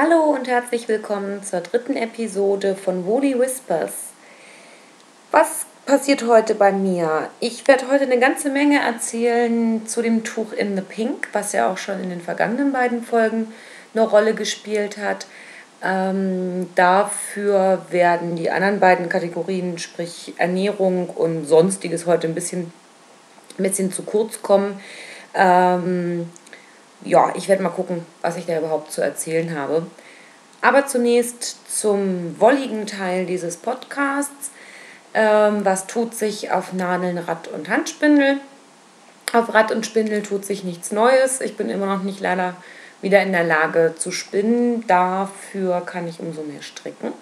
Hallo und herzlich willkommen zur dritten Episode von Woolly Whispers. Was passiert heute bei mir? Ich werde heute eine ganze Menge erzählen zu dem Tuch in the Pink, was ja auch schon in den vergangenen beiden Folgen eine Rolle gespielt hat. Ähm, dafür werden die anderen beiden Kategorien, sprich Ernährung und Sonstiges, heute ein bisschen, ein bisschen zu kurz kommen. Ähm, ja, ich werde mal gucken, was ich da überhaupt zu erzählen habe. Aber zunächst zum wolligen Teil dieses Podcasts. Ähm, was tut sich auf Nadeln, Rad und Handspindel? Auf Rad und Spindel tut sich nichts Neues. Ich bin immer noch nicht leider wieder in der Lage zu spinnen. Dafür kann ich umso mehr stricken.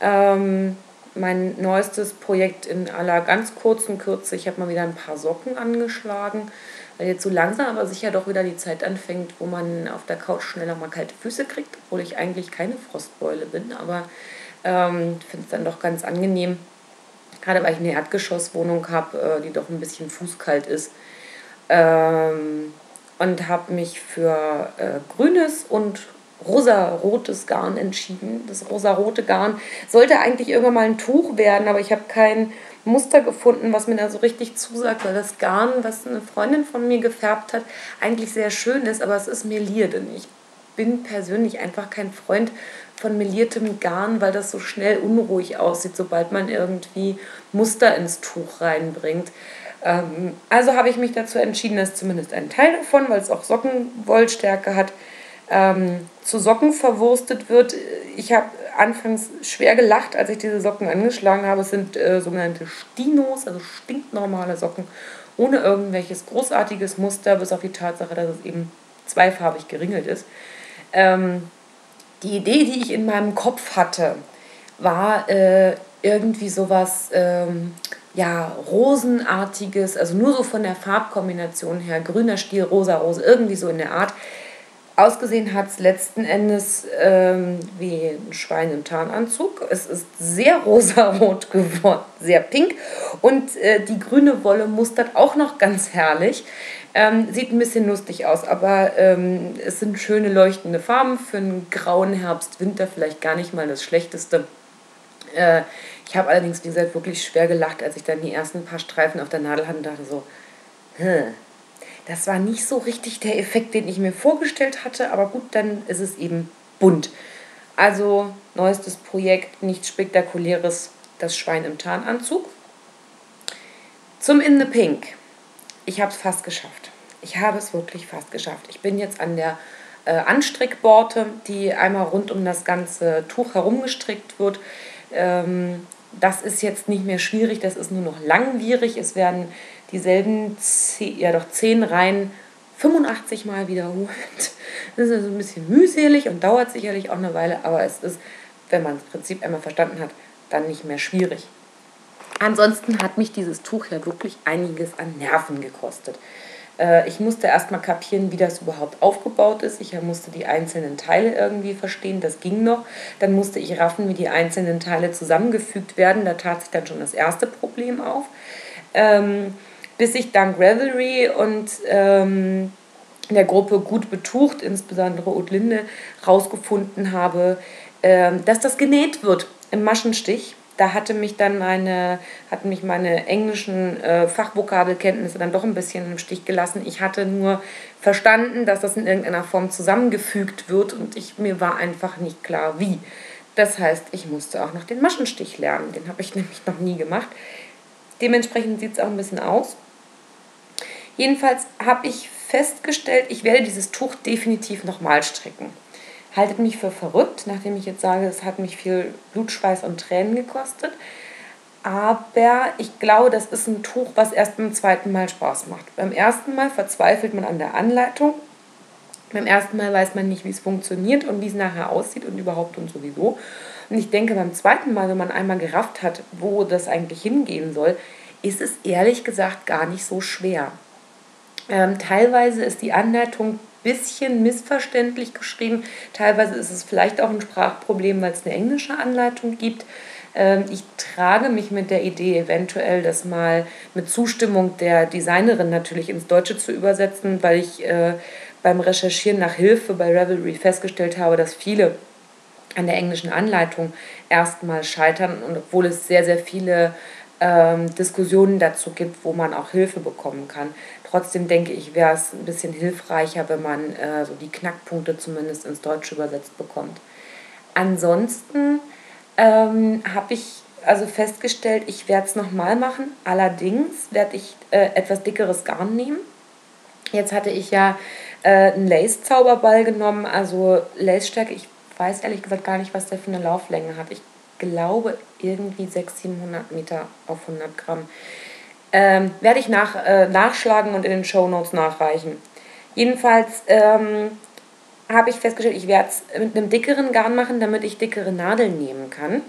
Ähm, mein neuestes Projekt in aller ganz kurzen Kürze. Ich habe mal wieder ein paar Socken angeschlagen weil jetzt so langsam aber sicher doch wieder die Zeit anfängt, wo man auf der Couch schneller mal kalte Füße kriegt, obwohl ich eigentlich keine Frostbeule bin, aber ähm, finde es dann doch ganz angenehm, gerade weil ich eine Erdgeschosswohnung habe, äh, die doch ein bisschen fußkalt ist. Ähm, und habe mich für äh, grünes und rosa-rotes Garn entschieden. Das rosa-rote Garn sollte eigentlich irgendwann mal ein Tuch werden, aber ich habe kein Muster gefunden, was mir da so richtig zusagt, weil das Garn, was eine Freundin von mir gefärbt hat, eigentlich sehr schön ist, aber es ist meliert und ich bin persönlich einfach kein Freund von meliertem Garn, weil das so schnell unruhig aussieht, sobald man irgendwie Muster ins Tuch reinbringt. Ähm, also habe ich mich dazu entschieden, dass zumindest ein Teil davon, weil es auch Sockenwollstärke hat, ähm, zu Socken verwurstet wird. Ich habe anfangs schwer gelacht, als ich diese Socken angeschlagen habe. Es sind äh, sogenannte Stinos, also stinknormale Socken, ohne irgendwelches großartiges Muster, bis auf die Tatsache, dass es eben zweifarbig geringelt ist. Ähm, die Idee, die ich in meinem Kopf hatte, war äh, irgendwie sowas, ähm, ja, rosenartiges, also nur so von der Farbkombination her, grüner Stiel, rosa, rose, irgendwie so in der Art. Ausgesehen hat es letzten Endes ähm, wie ein Schwein im Tarnanzug. Es ist sehr rosarot geworden, sehr pink. Und äh, die grüne Wolle mustert auch noch ganz herrlich. Ähm, sieht ein bisschen lustig aus, aber ähm, es sind schöne leuchtende Farben. Für einen grauen Herbst, Winter vielleicht gar nicht mal das Schlechteste. Äh, ich habe allerdings, wie gesagt, wirklich schwer gelacht, als ich dann die ersten paar Streifen auf der Nadel hatte und dachte so, hm, das war nicht so richtig der Effekt, den ich mir vorgestellt hatte, aber gut, dann ist es eben bunt. Also neuestes Projekt, nichts Spektakuläres, das Schwein im Tarnanzug. Zum In the Pink. Ich habe es fast geschafft. Ich habe es wirklich fast geschafft. Ich bin jetzt an der äh, Anstrickborte, die einmal rund um das ganze Tuch herumgestrickt wird. Ähm, das ist jetzt nicht mehr schwierig, das ist nur noch langwierig. Es werden dieselben zehn, ja doch zehn Reihen 85 Mal wiederholt. Das ist also ein bisschen mühselig und dauert sicherlich auch eine Weile, aber es ist, wenn man das Prinzip einmal verstanden hat, dann nicht mehr schwierig. Ansonsten hat mich dieses Tuch ja wirklich einiges an Nerven gekostet. Äh, ich musste erstmal kapieren, wie das überhaupt aufgebaut ist. Ich musste die einzelnen Teile irgendwie verstehen, das ging noch. Dann musste ich raffen, wie die einzelnen Teile zusammengefügt werden. Da tat sich dann schon das erste Problem auf. Ähm, bis ich dank Revelry und ähm, der Gruppe gut betucht, insbesondere Otlinde, rausgefunden habe, ähm, dass das genäht wird im Maschenstich. Da hatte mich dann meine, hatten mich meine englischen äh, Fachvokabelkenntnisse dann doch ein bisschen im Stich gelassen. Ich hatte nur verstanden, dass das in irgendeiner Form zusammengefügt wird und ich, mir war einfach nicht klar, wie. Das heißt, ich musste auch noch den Maschenstich lernen. Den habe ich nämlich noch nie gemacht. Dementsprechend sieht es auch ein bisschen aus. Jedenfalls habe ich festgestellt, ich werde dieses Tuch definitiv nochmal stricken. Haltet mich für verrückt, nachdem ich jetzt sage, es hat mich viel Blutschweiß und Tränen gekostet. Aber ich glaube, das ist ein Tuch, was erst beim zweiten Mal Spaß macht. Beim ersten Mal verzweifelt man an der Anleitung. Beim ersten Mal weiß man nicht, wie es funktioniert und wie es nachher aussieht und überhaupt und sowieso. Und ich denke, beim zweiten Mal, wenn man einmal gerafft hat, wo das eigentlich hingehen soll, ist es ehrlich gesagt gar nicht so schwer. Ähm, teilweise ist die Anleitung ein bisschen missverständlich geschrieben. Teilweise ist es vielleicht auch ein Sprachproblem, weil es eine englische Anleitung gibt. Ähm, ich trage mich mit der Idee, eventuell das mal mit Zustimmung der Designerin natürlich ins Deutsche zu übersetzen, weil ich äh, beim Recherchieren nach Hilfe bei Revelry festgestellt habe, dass viele an der englischen Anleitung erstmal scheitern und obwohl es sehr, sehr viele ähm, Diskussionen dazu gibt, wo man auch Hilfe bekommen kann. Trotzdem denke ich, wäre es ein bisschen hilfreicher, wenn man äh, so die Knackpunkte zumindest ins Deutsche übersetzt bekommt. Ansonsten ähm, habe ich also festgestellt, ich werde es nochmal machen. Allerdings werde ich äh, etwas dickeres Garn nehmen. Jetzt hatte ich ja äh, einen Lace-Zauberball genommen, also Lace-Stärke. Ich weiß ehrlich gesagt gar nicht, was der für eine Lauflänge hat. Ich glaube irgendwie 600, 700 Meter auf 100 Gramm. Ähm, werde ich nach, äh, nachschlagen und in den Show Notes nachreichen. Jedenfalls ähm, habe ich festgestellt, ich werde es mit einem dickeren Garn machen, damit ich dickere Nadeln nehmen kann.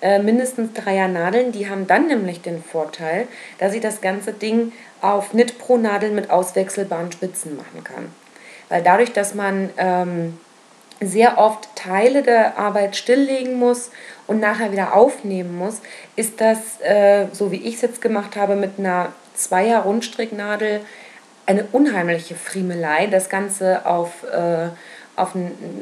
Äh, mindestens Dreier Nadeln, die haben dann nämlich den Vorteil, dass ich das ganze Ding auf Knit Pro Nadeln mit auswechselbaren Spitzen machen kann. Weil dadurch, dass man ähm, sehr oft Teile der Arbeit stilllegen muss und nachher wieder aufnehmen muss, ist das, äh, so wie ich es jetzt gemacht habe, mit einer Zweier Rundstricknadel eine unheimliche Friemelei, das Ganze auf, äh, auf,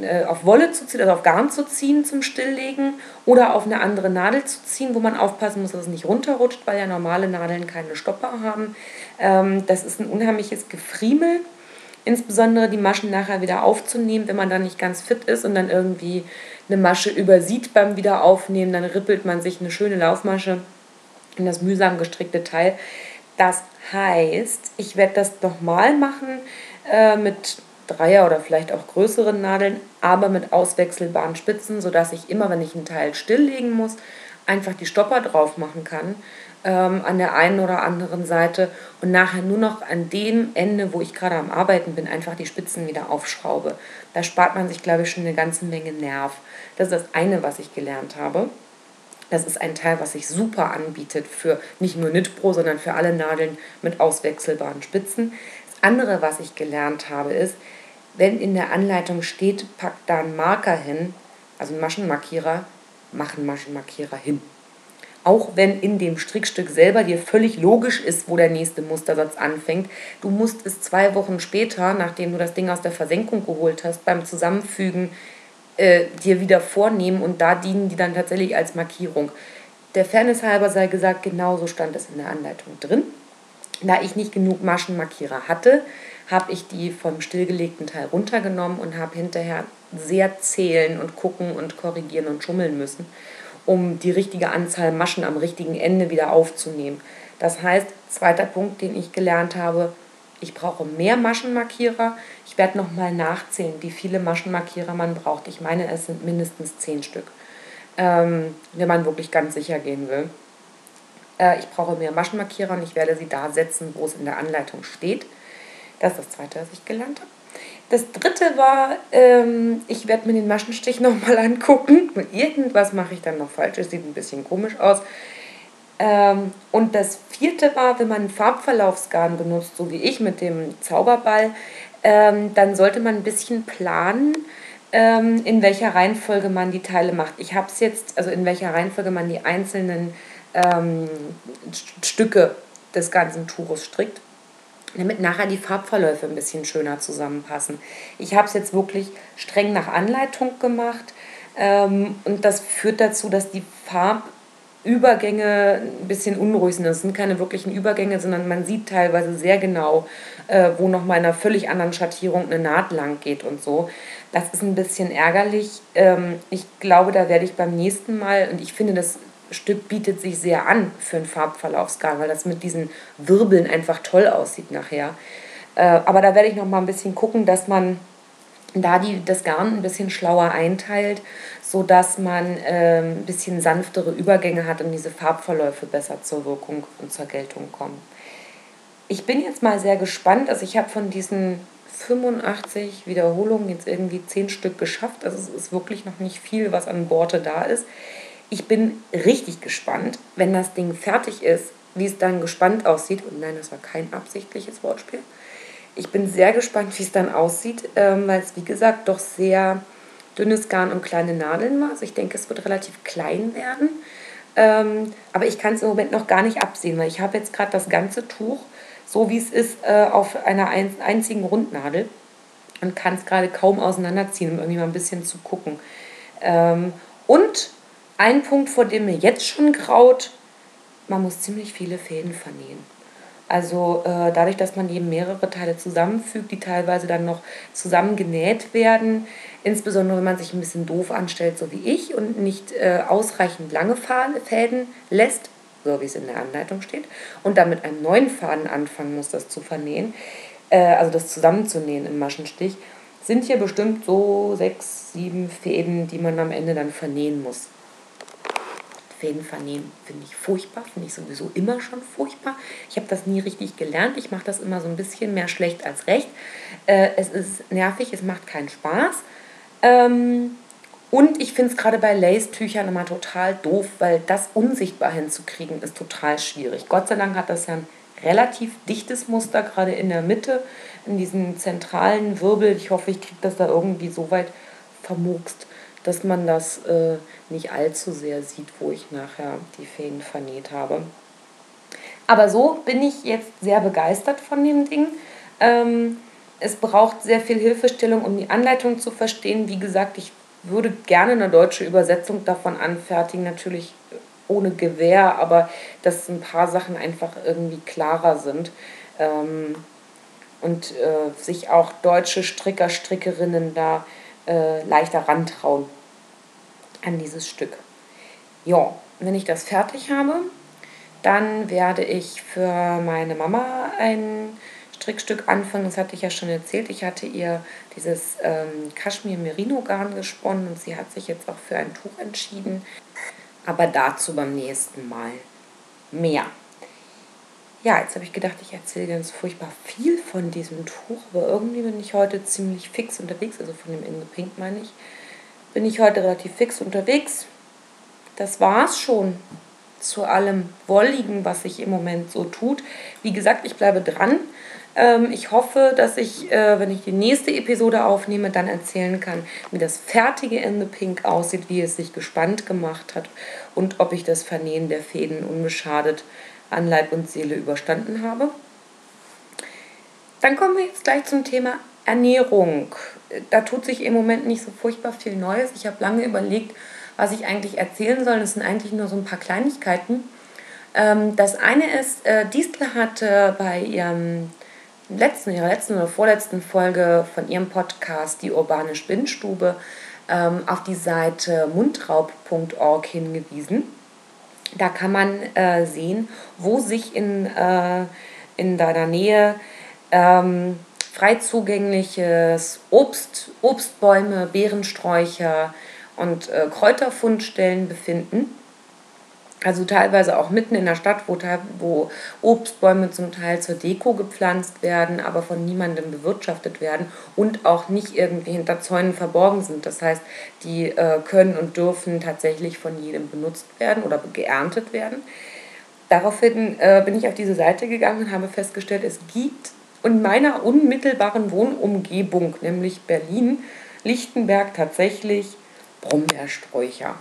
äh, auf Wolle zu ziehen, also auf Garn zu ziehen zum Stilllegen oder auf eine andere Nadel zu ziehen, wo man aufpassen muss, dass es nicht runterrutscht, weil ja normale Nadeln keine Stopper haben. Ähm, das ist ein unheimliches Gefriemel insbesondere die Maschen nachher wieder aufzunehmen, wenn man dann nicht ganz fit ist und dann irgendwie eine Masche übersieht beim Wiederaufnehmen, dann rippelt man sich eine schöne Laufmasche in das mühsam gestrickte Teil. Das heißt, ich werde das nochmal machen äh, mit Dreier oder vielleicht auch größeren Nadeln, aber mit auswechselbaren Spitzen, sodass ich immer, wenn ich ein Teil stilllegen muss, einfach die Stopper drauf machen kann ähm, an der einen oder anderen Seite und nachher nur noch an dem Ende, wo ich gerade am Arbeiten bin, einfach die Spitzen wieder aufschraube. Da spart man sich, glaube ich, schon eine ganze Menge Nerv. Das ist das eine, was ich gelernt habe. Das ist ein Teil, was sich super anbietet für nicht nur Knitpro, sondern für alle Nadeln mit auswechselbaren Spitzen. Das andere, was ich gelernt habe, ist, wenn in der Anleitung steht, pack da einen Marker hin, also einen Maschenmarkierer, mach einen Maschenmarkierer hin auch wenn in dem Strickstück selber dir völlig logisch ist, wo der nächste Mustersatz anfängt. Du musst es zwei Wochen später, nachdem du das Ding aus der Versenkung geholt hast, beim Zusammenfügen äh, dir wieder vornehmen und da dienen die dann tatsächlich als Markierung. Der Fairness halber sei gesagt, genauso stand es in der Anleitung drin. Da ich nicht genug Maschenmarkierer hatte, habe ich die vom stillgelegten Teil runtergenommen und habe hinterher sehr zählen und gucken und korrigieren und schummeln müssen um die richtige Anzahl Maschen am richtigen Ende wieder aufzunehmen. Das heißt, zweiter Punkt, den ich gelernt habe, ich brauche mehr Maschenmarkierer. Ich werde nochmal nachzählen, wie viele Maschenmarkierer man braucht. Ich meine, es sind mindestens zehn Stück, ähm, wenn man wirklich ganz sicher gehen will. Äh, ich brauche mehr Maschenmarkierer und ich werde sie da setzen, wo es in der Anleitung steht. Das ist das Zweite, was ich gelernt habe. Das dritte war, ähm, ich werde mir den Maschenstich nochmal angucken. Irgendwas mache ich dann noch falsch. Es sieht ein bisschen komisch aus. Ähm, und das vierte war, wenn man Farbverlaufsgarn benutzt, so wie ich mit dem Zauberball, ähm, dann sollte man ein bisschen planen, ähm, in welcher Reihenfolge man die Teile macht. Ich habe es jetzt, also in welcher Reihenfolge man die einzelnen ähm, Stücke des ganzen Tuches strickt damit nachher die Farbverläufe ein bisschen schöner zusammenpassen. Ich habe es jetzt wirklich streng nach Anleitung gemacht ähm, und das führt dazu, dass die Farbübergänge ein bisschen unruhig sind. Das sind keine wirklichen Übergänge, sondern man sieht teilweise sehr genau, äh, wo noch mal in einer völlig anderen Schattierung eine Naht lang geht und so. Das ist ein bisschen ärgerlich. Ähm, ich glaube, da werde ich beim nächsten Mal, und ich finde, das Stück bietet sich sehr an für einen Farbverlaufsgarn, weil das mit diesen Wirbeln einfach toll aussieht nachher. Äh, aber da werde ich noch mal ein bisschen gucken, dass man da die, das Garn ein bisschen schlauer einteilt, sodass man äh, ein bisschen sanftere Übergänge hat und diese Farbverläufe besser zur Wirkung und zur Geltung kommen. Ich bin jetzt mal sehr gespannt. Also ich habe von diesen 85 Wiederholungen jetzt irgendwie 10 Stück geschafft. Also es ist wirklich noch nicht viel, was an Borte da ist ich bin richtig gespannt, wenn das Ding fertig ist, wie es dann gespannt aussieht. Und nein, das war kein absichtliches Wortspiel. Ich bin sehr gespannt, wie es dann aussieht, ähm, weil es, wie gesagt, doch sehr dünnes Garn und kleine Nadeln war. Also ich denke, es wird relativ klein werden. Ähm, aber ich kann es im Moment noch gar nicht absehen, weil ich habe jetzt gerade das ganze Tuch, so wie es ist, äh, auf einer ein einzigen Rundnadel. und kann es gerade kaum auseinanderziehen, um irgendwie mal ein bisschen zu gucken. Ähm, und ein Punkt, vor dem mir jetzt schon graut, man muss ziemlich viele Fäden vernähen. Also äh, dadurch, dass man eben mehrere Teile zusammenfügt, die teilweise dann noch zusammengenäht werden, insbesondere wenn man sich ein bisschen doof anstellt, so wie ich, und nicht äh, ausreichend lange Fäden lässt, so wie es in der Anleitung steht, und dann mit einem neuen Faden anfangen muss, das zu vernähen, äh, also das zusammenzunähen im Maschenstich, sind hier bestimmt so sechs, sieben Fäden, die man am Ende dann vernähen muss. Fäden vernähen finde ich furchtbar, finde ich sowieso immer schon furchtbar. Ich habe das nie richtig gelernt. Ich mache das immer so ein bisschen mehr schlecht als recht. Äh, es ist nervig, es macht keinen Spaß. Ähm, und ich finde es gerade bei Lace-Tüchern immer total doof, weil das unsichtbar hinzukriegen ist total schwierig. Gott sei Dank hat das ja ein relativ dichtes Muster, gerade in der Mitte, in diesem zentralen Wirbel. Ich hoffe, ich kriege das da irgendwie so weit vermurkst, dass man das äh, nicht allzu sehr sieht, wo ich nachher die Fäden vernäht habe. Aber so bin ich jetzt sehr begeistert von dem Ding. Ähm, es braucht sehr viel Hilfestellung, um die Anleitung zu verstehen. Wie gesagt, ich würde gerne eine deutsche Übersetzung davon anfertigen, natürlich ohne Gewehr, aber dass ein paar Sachen einfach irgendwie klarer sind. Ähm, und äh, sich auch deutsche Stricker, Strickerinnen da äh, leichter rantrauen an dieses Stück. Ja, wenn ich das fertig habe, dann werde ich für meine Mama ein Strickstück anfangen. Das hatte ich ja schon erzählt. Ich hatte ihr dieses ähm, Kaschmir-Merino-Garn gesponnen und sie hat sich jetzt auch für ein Tuch entschieden. Aber dazu beim nächsten Mal mehr. Ja, jetzt habe ich gedacht, ich erzähle ganz furchtbar viel von diesem Tuch, aber irgendwie bin ich heute ziemlich fix unterwegs, also von dem In the Pink meine ich bin ich heute relativ fix unterwegs. Das war's schon zu allem Wolligen, was sich im Moment so tut. Wie gesagt, ich bleibe dran. Ähm, ich hoffe, dass ich, äh, wenn ich die nächste Episode aufnehme, dann erzählen kann, wie das fertige Ende Pink aussieht, wie es sich gespannt gemacht hat und ob ich das Vernähen der Fäden unbeschadet an Leib und Seele überstanden habe. Dann kommen wir jetzt gleich zum Thema Ernährung da tut sich im Moment nicht so furchtbar viel Neues. Ich habe lange überlegt, was ich eigentlich erzählen soll. Das sind eigentlich nur so ein paar Kleinigkeiten. Ähm, das eine ist, äh, Distel hatte bei ihrem letzten, ihrer letzten oder vorletzten Folge von ihrem Podcast Die urbane Spinnstube ähm, auf die Seite mundraub.org hingewiesen. Da kann man äh, sehen, wo sich in, äh, in deiner Nähe ähm, frei zugängliches Obst, Obstbäume, Beerensträucher und äh, Kräuterfundstellen befinden. Also teilweise auch mitten in der Stadt, wo, wo Obstbäume zum Teil zur Deko gepflanzt werden, aber von niemandem bewirtschaftet werden und auch nicht irgendwie hinter Zäunen verborgen sind. Das heißt, die äh, können und dürfen tatsächlich von jedem benutzt werden oder geerntet werden. Daraufhin äh, bin ich auf diese Seite gegangen und habe festgestellt, es gibt in meiner unmittelbaren Wohnumgebung, nämlich Berlin, Lichtenberg tatsächlich Brombeersträucher.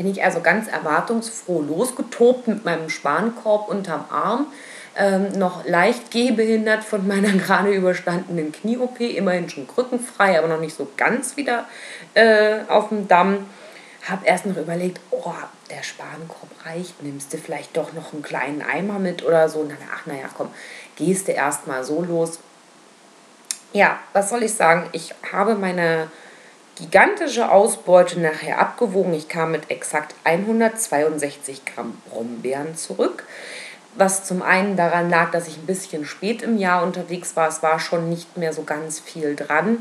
Bin ich also ganz erwartungsfroh losgetobt mit meinem Spankorb unterm Arm, ähm, noch leicht gehbehindert von meiner gerade überstandenen Knie-OP, immerhin schon krückenfrei, aber noch nicht so ganz wieder äh, auf dem Damm. Habe erst noch überlegt, oh, der Spankorb reicht, nimmst du vielleicht doch noch einen kleinen Eimer mit oder so. Dann, ach naja, komm, gehst du erstmal so los. Ja, was soll ich sagen? Ich habe meine gigantische Ausbeute nachher abgewogen. Ich kam mit exakt 162 Gramm Brombeeren zurück. Was zum einen daran lag, dass ich ein bisschen spät im Jahr unterwegs war. Es war schon nicht mehr so ganz viel dran.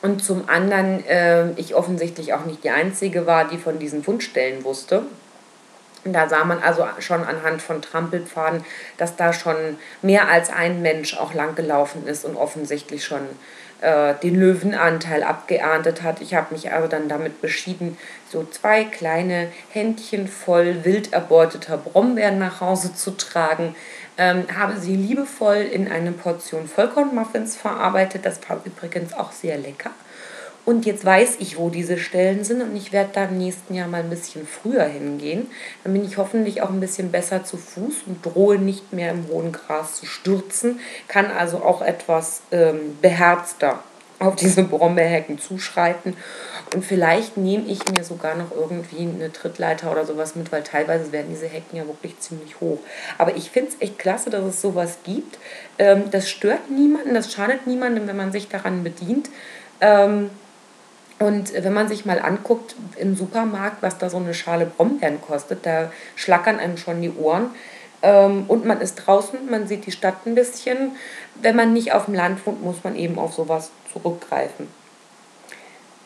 Und zum anderen, äh, ich offensichtlich auch nicht die Einzige war, die von diesen Fundstellen wusste. Da sah man also schon anhand von Trampelpfaden, dass da schon mehr als ein Mensch auch langgelaufen ist und offensichtlich schon äh, den Löwenanteil abgeerntet hat. Ich habe mich also dann damit beschieden, so zwei kleine Händchen voll wild erbeuteter Brombeeren nach Hause zu tragen. Ähm, habe sie liebevoll in eine Portion Vollkornmuffins verarbeitet. Das war übrigens auch sehr lecker. Und jetzt weiß ich, wo diese Stellen sind und ich werde da im nächsten Jahr mal ein bisschen früher hingehen. Dann bin ich hoffentlich auch ein bisschen besser zu Fuß und drohe nicht mehr im hohen Gras zu stürzen, kann also auch etwas ähm, beherzter auf diese Brombeerhecken zuschreiten. Und vielleicht nehme ich mir sogar noch irgendwie eine Trittleiter oder sowas mit, weil teilweise werden diese Hecken ja wirklich ziemlich hoch. Aber ich finde es echt klasse, dass es sowas gibt. Ähm, das stört niemanden, das schadet niemandem, wenn man sich daran bedient. Ähm, und wenn man sich mal anguckt im Supermarkt, was da so eine Schale Brombeeren kostet, da schlackern einem schon die Ohren. Ähm, und man ist draußen, man sieht die Stadt ein bisschen. Wenn man nicht auf dem Land wohnt, muss man eben auf sowas zurückgreifen.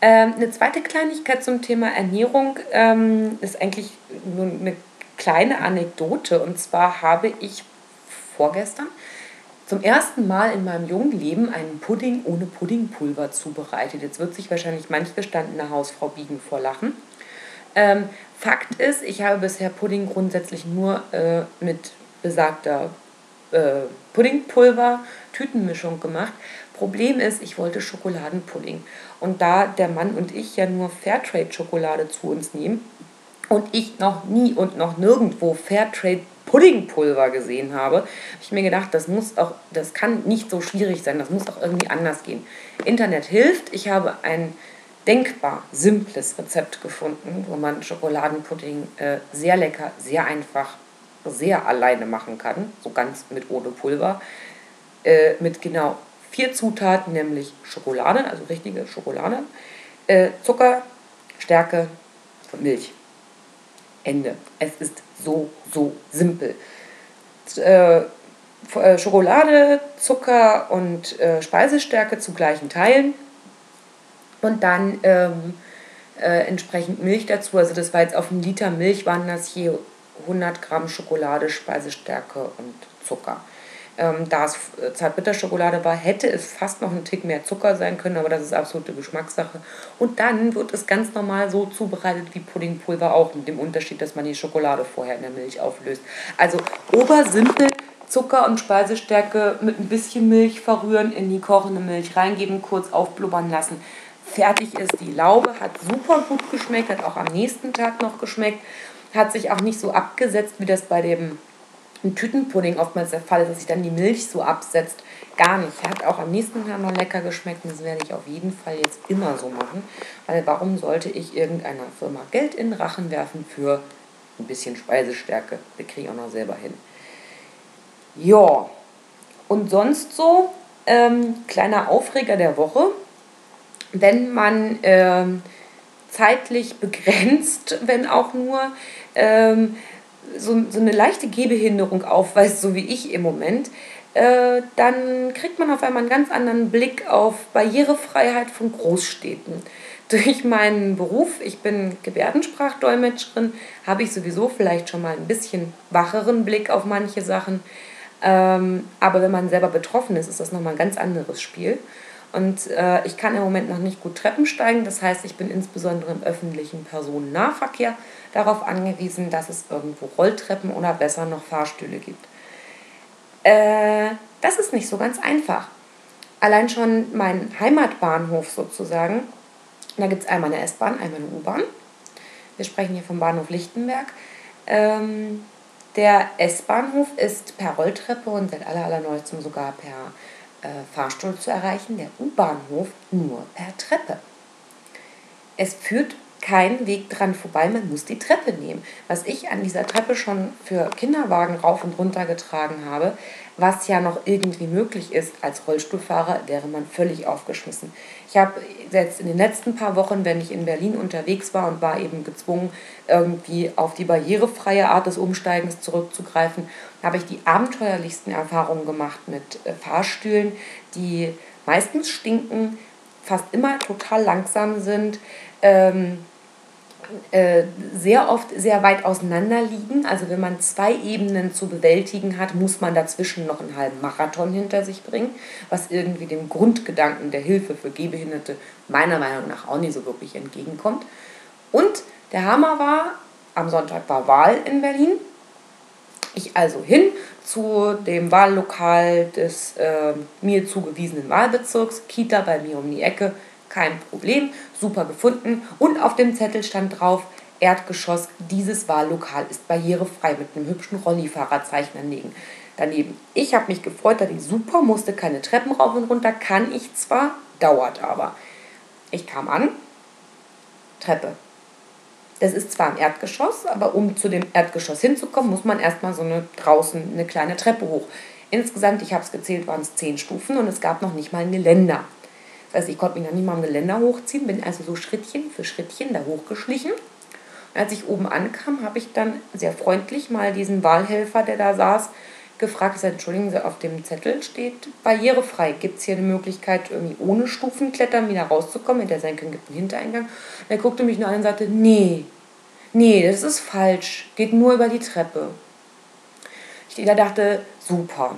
Ähm, eine zweite Kleinigkeit zum Thema Ernährung ähm, ist eigentlich nur eine kleine Anekdote. Und zwar habe ich vorgestern zum ersten Mal in meinem jungen Leben einen Pudding ohne Puddingpulver zubereitet. Jetzt wird sich wahrscheinlich manch gestandene Hausfrau biegen vor Lachen. Ähm, Fakt ist, ich habe bisher Pudding grundsätzlich nur äh, mit besagter äh, Puddingpulver, Tütenmischung gemacht. Problem ist, ich wollte Schokoladenpudding. Und da der Mann und ich ja nur Fairtrade-Schokolade zu uns nehmen und ich noch nie und noch nirgendwo Fairtrade Puddingpulver gesehen habe, habe ich mir gedacht, das muss auch, das kann nicht so schwierig sein, das muss auch irgendwie anders gehen. Internet hilft. Ich habe ein denkbar simples Rezept gefunden, wo man Schokoladenpudding äh, sehr lecker, sehr einfach, sehr alleine machen kann, so ganz mit ohne Pulver, äh, mit genau vier Zutaten, nämlich Schokolade, also richtige Schokolade, äh, Zucker, Stärke und Milch. Ende. Es ist so, so simpel. Äh, äh, Schokolade, Zucker und äh, Speisestärke zu gleichen Teilen und dann ähm, äh, entsprechend Milch dazu. Also das war jetzt auf einen Liter Milch waren das hier 100 Gramm Schokolade, Speisestärke und Zucker. Ähm, da es äh, Zartbitterschokolade war, hätte es fast noch ein Tick mehr Zucker sein können, aber das ist absolute Geschmackssache. Und dann wird es ganz normal so zubereitet wie Puddingpulver auch, mit dem Unterschied, dass man die Schokolade vorher in der Milch auflöst. Also obersimpel Zucker und Speisestärke mit ein bisschen Milch verrühren, in die kochende Milch reingeben, kurz aufblubbern lassen. Fertig ist die Laube, hat super gut geschmeckt, hat auch am nächsten Tag noch geschmeckt, hat sich auch nicht so abgesetzt, wie das bei dem im Tütenpudding oftmals der Fall ist, dass sich dann die Milch so absetzt. Gar nicht. Hat auch am nächsten Tag noch lecker geschmeckt und das werde ich auf jeden Fall jetzt immer so machen. Weil warum sollte ich irgendeiner Firma Geld in den Rachen werfen für ein bisschen Speisestärke? Das kriege ich auch noch selber hin. Ja, und sonst so, ähm, kleiner Aufreger der Woche. Wenn man ähm, zeitlich begrenzt, wenn auch nur, ähm, so, so eine leichte Gehbehinderung aufweist, so wie ich im Moment, äh, dann kriegt man auf einmal einen ganz anderen Blick auf Barrierefreiheit von Großstädten. Durch meinen Beruf, ich bin Gebärdensprachdolmetscherin, habe ich sowieso vielleicht schon mal ein bisschen wacheren Blick auf manche Sachen. Ähm, aber wenn man selber betroffen ist, ist das nochmal ein ganz anderes Spiel. Und äh, ich kann im Moment noch nicht gut Treppen steigen. Das heißt, ich bin insbesondere im öffentlichen Personennahverkehr darauf angewiesen, dass es irgendwo Rolltreppen oder besser noch Fahrstühle gibt. Äh, das ist nicht so ganz einfach. Allein schon mein Heimatbahnhof sozusagen, da gibt es einmal eine S-Bahn, einmal eine U-Bahn. Wir sprechen hier vom Bahnhof Lichtenberg. Ähm, der S-Bahnhof ist per Rolltreppe und seit aller, allerneuestem sogar per Fahrstuhl zu erreichen, der U-Bahnhof nur per Treppe. Es führt kein Weg dran vorbei, man muss die Treppe nehmen. Was ich an dieser Treppe schon für Kinderwagen rauf und runter getragen habe, was ja noch irgendwie möglich ist als Rollstuhlfahrer, wäre man völlig aufgeschmissen. Ich habe jetzt in den letzten paar Wochen, wenn ich in Berlin unterwegs war und war eben gezwungen, irgendwie auf die barrierefreie Art des Umsteigens zurückzugreifen, habe ich die abenteuerlichsten Erfahrungen gemacht mit äh, Fahrstühlen, die meistens stinken, fast immer total langsam sind. Ähm, äh, sehr oft sehr weit auseinander liegen. Also wenn man zwei Ebenen zu bewältigen hat, muss man dazwischen noch einen halben Marathon hinter sich bringen, was irgendwie dem Grundgedanken der Hilfe für Gehbehinderte meiner Meinung nach auch nicht so wirklich entgegenkommt. Und der Hammer war, am Sonntag war Wahl in Berlin. Ich also hin zu dem Wahllokal des äh, mir zugewiesenen Wahlbezirks, Kita bei mir um die Ecke, kein Problem, super gefunden. Und auf dem Zettel stand drauf, Erdgeschoss, dieses Wahllokal ist barrierefrei mit einem hübschen Rollifahrradzeichen daneben. daneben. Ich habe mich gefreut, da die super, musste keine Treppen rauf und runter, kann ich zwar, dauert aber. Ich kam an, Treppe. Das ist zwar im Erdgeschoss, aber um zu dem Erdgeschoss hinzukommen, muss man erstmal so eine draußen eine kleine Treppe hoch. Insgesamt, ich habe es gezählt, waren es zehn Stufen und es gab noch nicht mal ein Geländer. Das heißt, ich konnte mich noch nicht mal am Geländer hochziehen, bin also so Schrittchen für Schrittchen da hochgeschlichen. Und als ich oben ankam, habe ich dann sehr freundlich mal diesen Wahlhelfer, der da saß, gefragt. Sagte, entschuldigen Sie, auf dem Zettel steht barrierefrei. Gibt es hier eine Möglichkeit, irgendwie ohne Stufenklettern wieder rauszukommen? Hinter sein können gibt einen Hintereingang. Und er guckte mich nur an und sagte, nee, nee, das ist falsch. Geht nur über die Treppe. Ich dachte, super.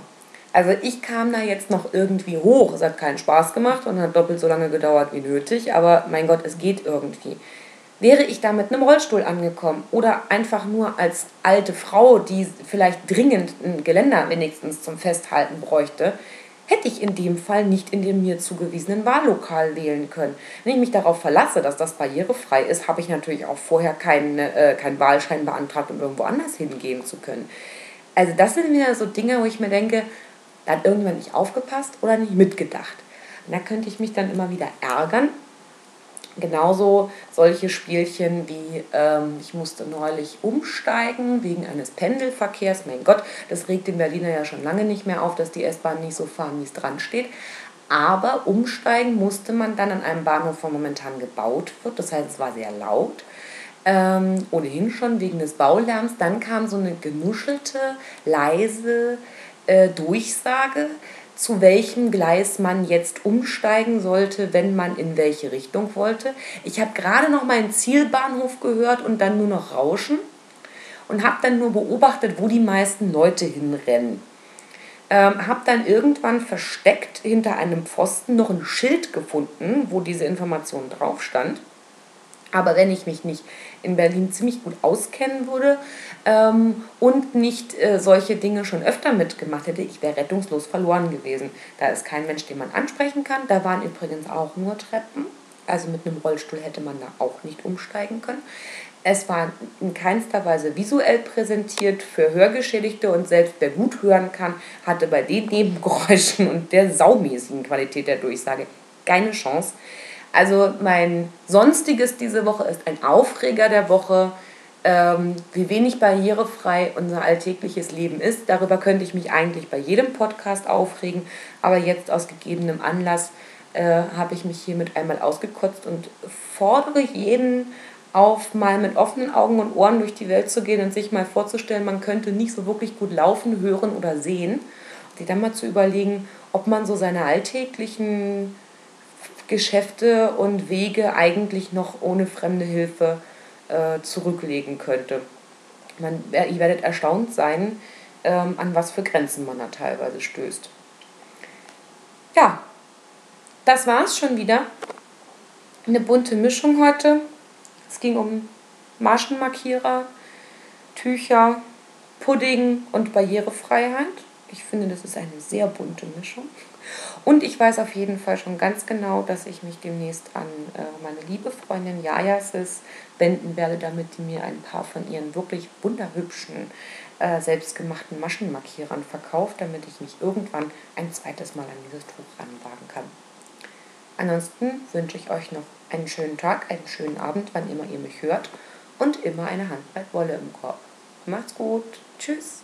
Also ich kam da jetzt noch irgendwie hoch. Es hat keinen Spaß gemacht und hat doppelt so lange gedauert wie nötig. Aber mein Gott, es geht irgendwie. Wäre ich da mit einem Rollstuhl angekommen oder einfach nur als alte Frau, die vielleicht dringend ein Geländer wenigstens zum Festhalten bräuchte, hätte ich in dem Fall nicht in dem mir zugewiesenen Wahllokal wählen können. Wenn ich mich darauf verlasse, dass das barrierefrei ist, habe ich natürlich auch vorher keinen, äh, keinen Wahlschein beantragt, um irgendwo anders hingehen zu können. Also das sind wieder so Dinge, wo ich mir denke, da hat irgendjemand nicht aufgepasst oder nicht mitgedacht. Und da könnte ich mich dann immer wieder ärgern, Genauso solche Spielchen wie ähm, ich musste neulich umsteigen wegen eines Pendelverkehrs. Mein Gott, das regt den Berliner ja schon lange nicht mehr auf, dass die S-Bahn nicht so fahren, wie es dran steht. Aber umsteigen musste man dann an einem Bahnhof, der momentan gebaut wird. Das heißt, es war sehr laut. Ähm, ohnehin schon wegen des Baulärms. Dann kam so eine genuschelte, leise äh, Durchsage zu welchem Gleis man jetzt umsteigen sollte, wenn man in welche Richtung wollte. Ich habe gerade noch meinen Zielbahnhof gehört und dann nur noch Rauschen und habe dann nur beobachtet, wo die meisten Leute hinrennen. Ähm, habe dann irgendwann versteckt hinter einem Pfosten noch ein Schild gefunden, wo diese Information drauf stand. Aber wenn ich mich nicht in Berlin ziemlich gut auskennen würde ähm, und nicht äh, solche Dinge schon öfter mitgemacht hätte, ich wäre rettungslos verloren gewesen. Da ist kein Mensch, den man ansprechen kann. Da waren übrigens auch nur Treppen. Also mit einem Rollstuhl hätte man da auch nicht umsteigen können. Es war in keinster Weise visuell präsentiert für Hörgeschädigte und selbst wer gut hören kann, hatte bei den Nebengeräuschen und der saumäßigen Qualität der Durchsage keine Chance. Also mein Sonstiges diese Woche ist ein Aufreger der Woche, ähm, wie wenig barrierefrei unser alltägliches Leben ist. Darüber könnte ich mich eigentlich bei jedem Podcast aufregen, aber jetzt aus gegebenem Anlass äh, habe ich mich hiermit einmal ausgekotzt und fordere jeden auf, mal mit offenen Augen und Ohren durch die Welt zu gehen und sich mal vorzustellen, man könnte nicht so wirklich gut laufen, hören oder sehen. Und sich dann mal zu überlegen, ob man so seine alltäglichen Geschäfte und Wege eigentlich noch ohne fremde Hilfe äh, zurücklegen könnte. Man, ihr werdet erstaunt sein, ähm, an was für Grenzen man da teilweise stößt. Ja, das war es schon wieder. Eine bunte Mischung heute. Es ging um Maschenmarkierer, Tücher, Pudding und Barrierefreiheit. Ich finde, das ist eine sehr bunte Mischung. Und ich weiß auf jeden Fall schon ganz genau, dass ich mich demnächst an äh, meine liebe Freundin Jajasis wenden werde, damit die mir ein paar von ihren wirklich wunderhübschen, äh, selbstgemachten Maschenmarkierern verkauft, damit ich mich irgendwann ein zweites Mal an dieses Tuch ranwagen kann. Ansonsten wünsche ich euch noch einen schönen Tag, einen schönen Abend, wann immer ihr mich hört und immer eine Handbreit Wolle im Korb. Macht's gut. Tschüss.